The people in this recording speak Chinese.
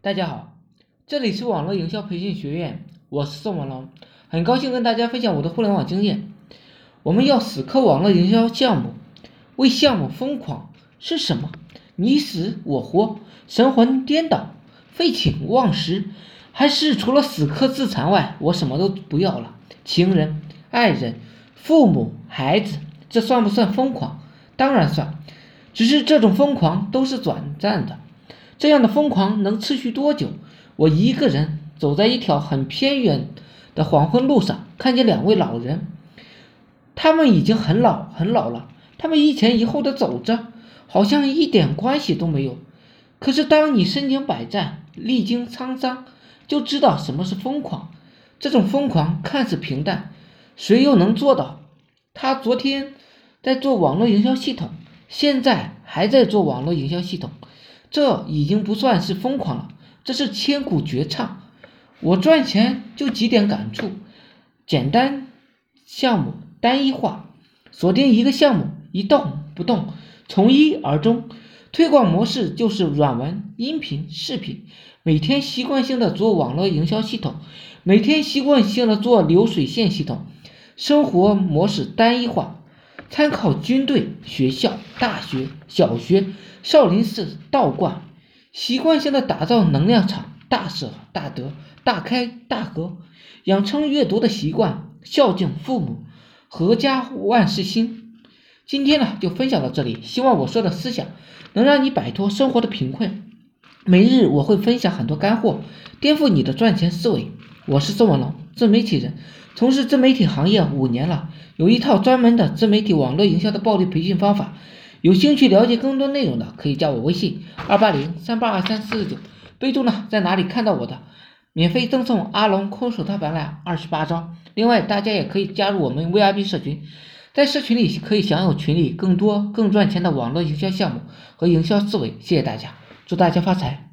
大家好，这里是网络营销培训学院，我是宋文龙，很高兴跟大家分享我的互联网经验。我们要死磕网络营销项目，为项目疯狂是什么？你死我活，神魂颠倒，废寝忘食，还是除了死磕自残外，我什么都不要了？情人、爱人、父母、孩子，这算不算疯狂？当然算，只是这种疯狂都是短暂的。这样的疯狂能持续多久？我一个人走在一条很偏远的黄昏路上，看见两位老人，他们已经很老很老了，他们一前一后的走着，好像一点关系都没有。可是当你身经百战，历经沧桑，就知道什么是疯狂。这种疯狂看似平淡，谁又能做到？他昨天在做网络营销系统，现在还在做网络营销系统。这已经不算是疯狂了，这是千古绝唱。我赚钱就几点感触：简单项目单一化，锁定一个项目一动不动，从一而终。推广模式就是软文、音频、视频，每天习惯性的做网络营销系统，每天习惯性的做流水线系统。生活模式单一化。参考军队、学校、大学、小学、少林寺、道观，习惯性的打造能量场，大舍大得，大开大合，养成阅读的习惯，孝敬父母，阖家万事兴。今天呢，就分享到这里，希望我说的思想能让你摆脱生活的贫困。每日我会分享很多干货，颠覆你的赚钱思维。我是宋文龙，自媒体人，从事自媒体行业五年了，有一套专门的自媒体网络营销的暴力培训方法。有兴趣了解更多内容的，可以加我微信二八零三八二三四九，备注呢在哪里看到我的，免费赠送阿龙空手套白狼二十八招。另外，大家也可以加入我们 VIP 社群，在社群里可以享有群里更多更赚钱的网络营销项目和营销思维。谢谢大家，祝大家发财。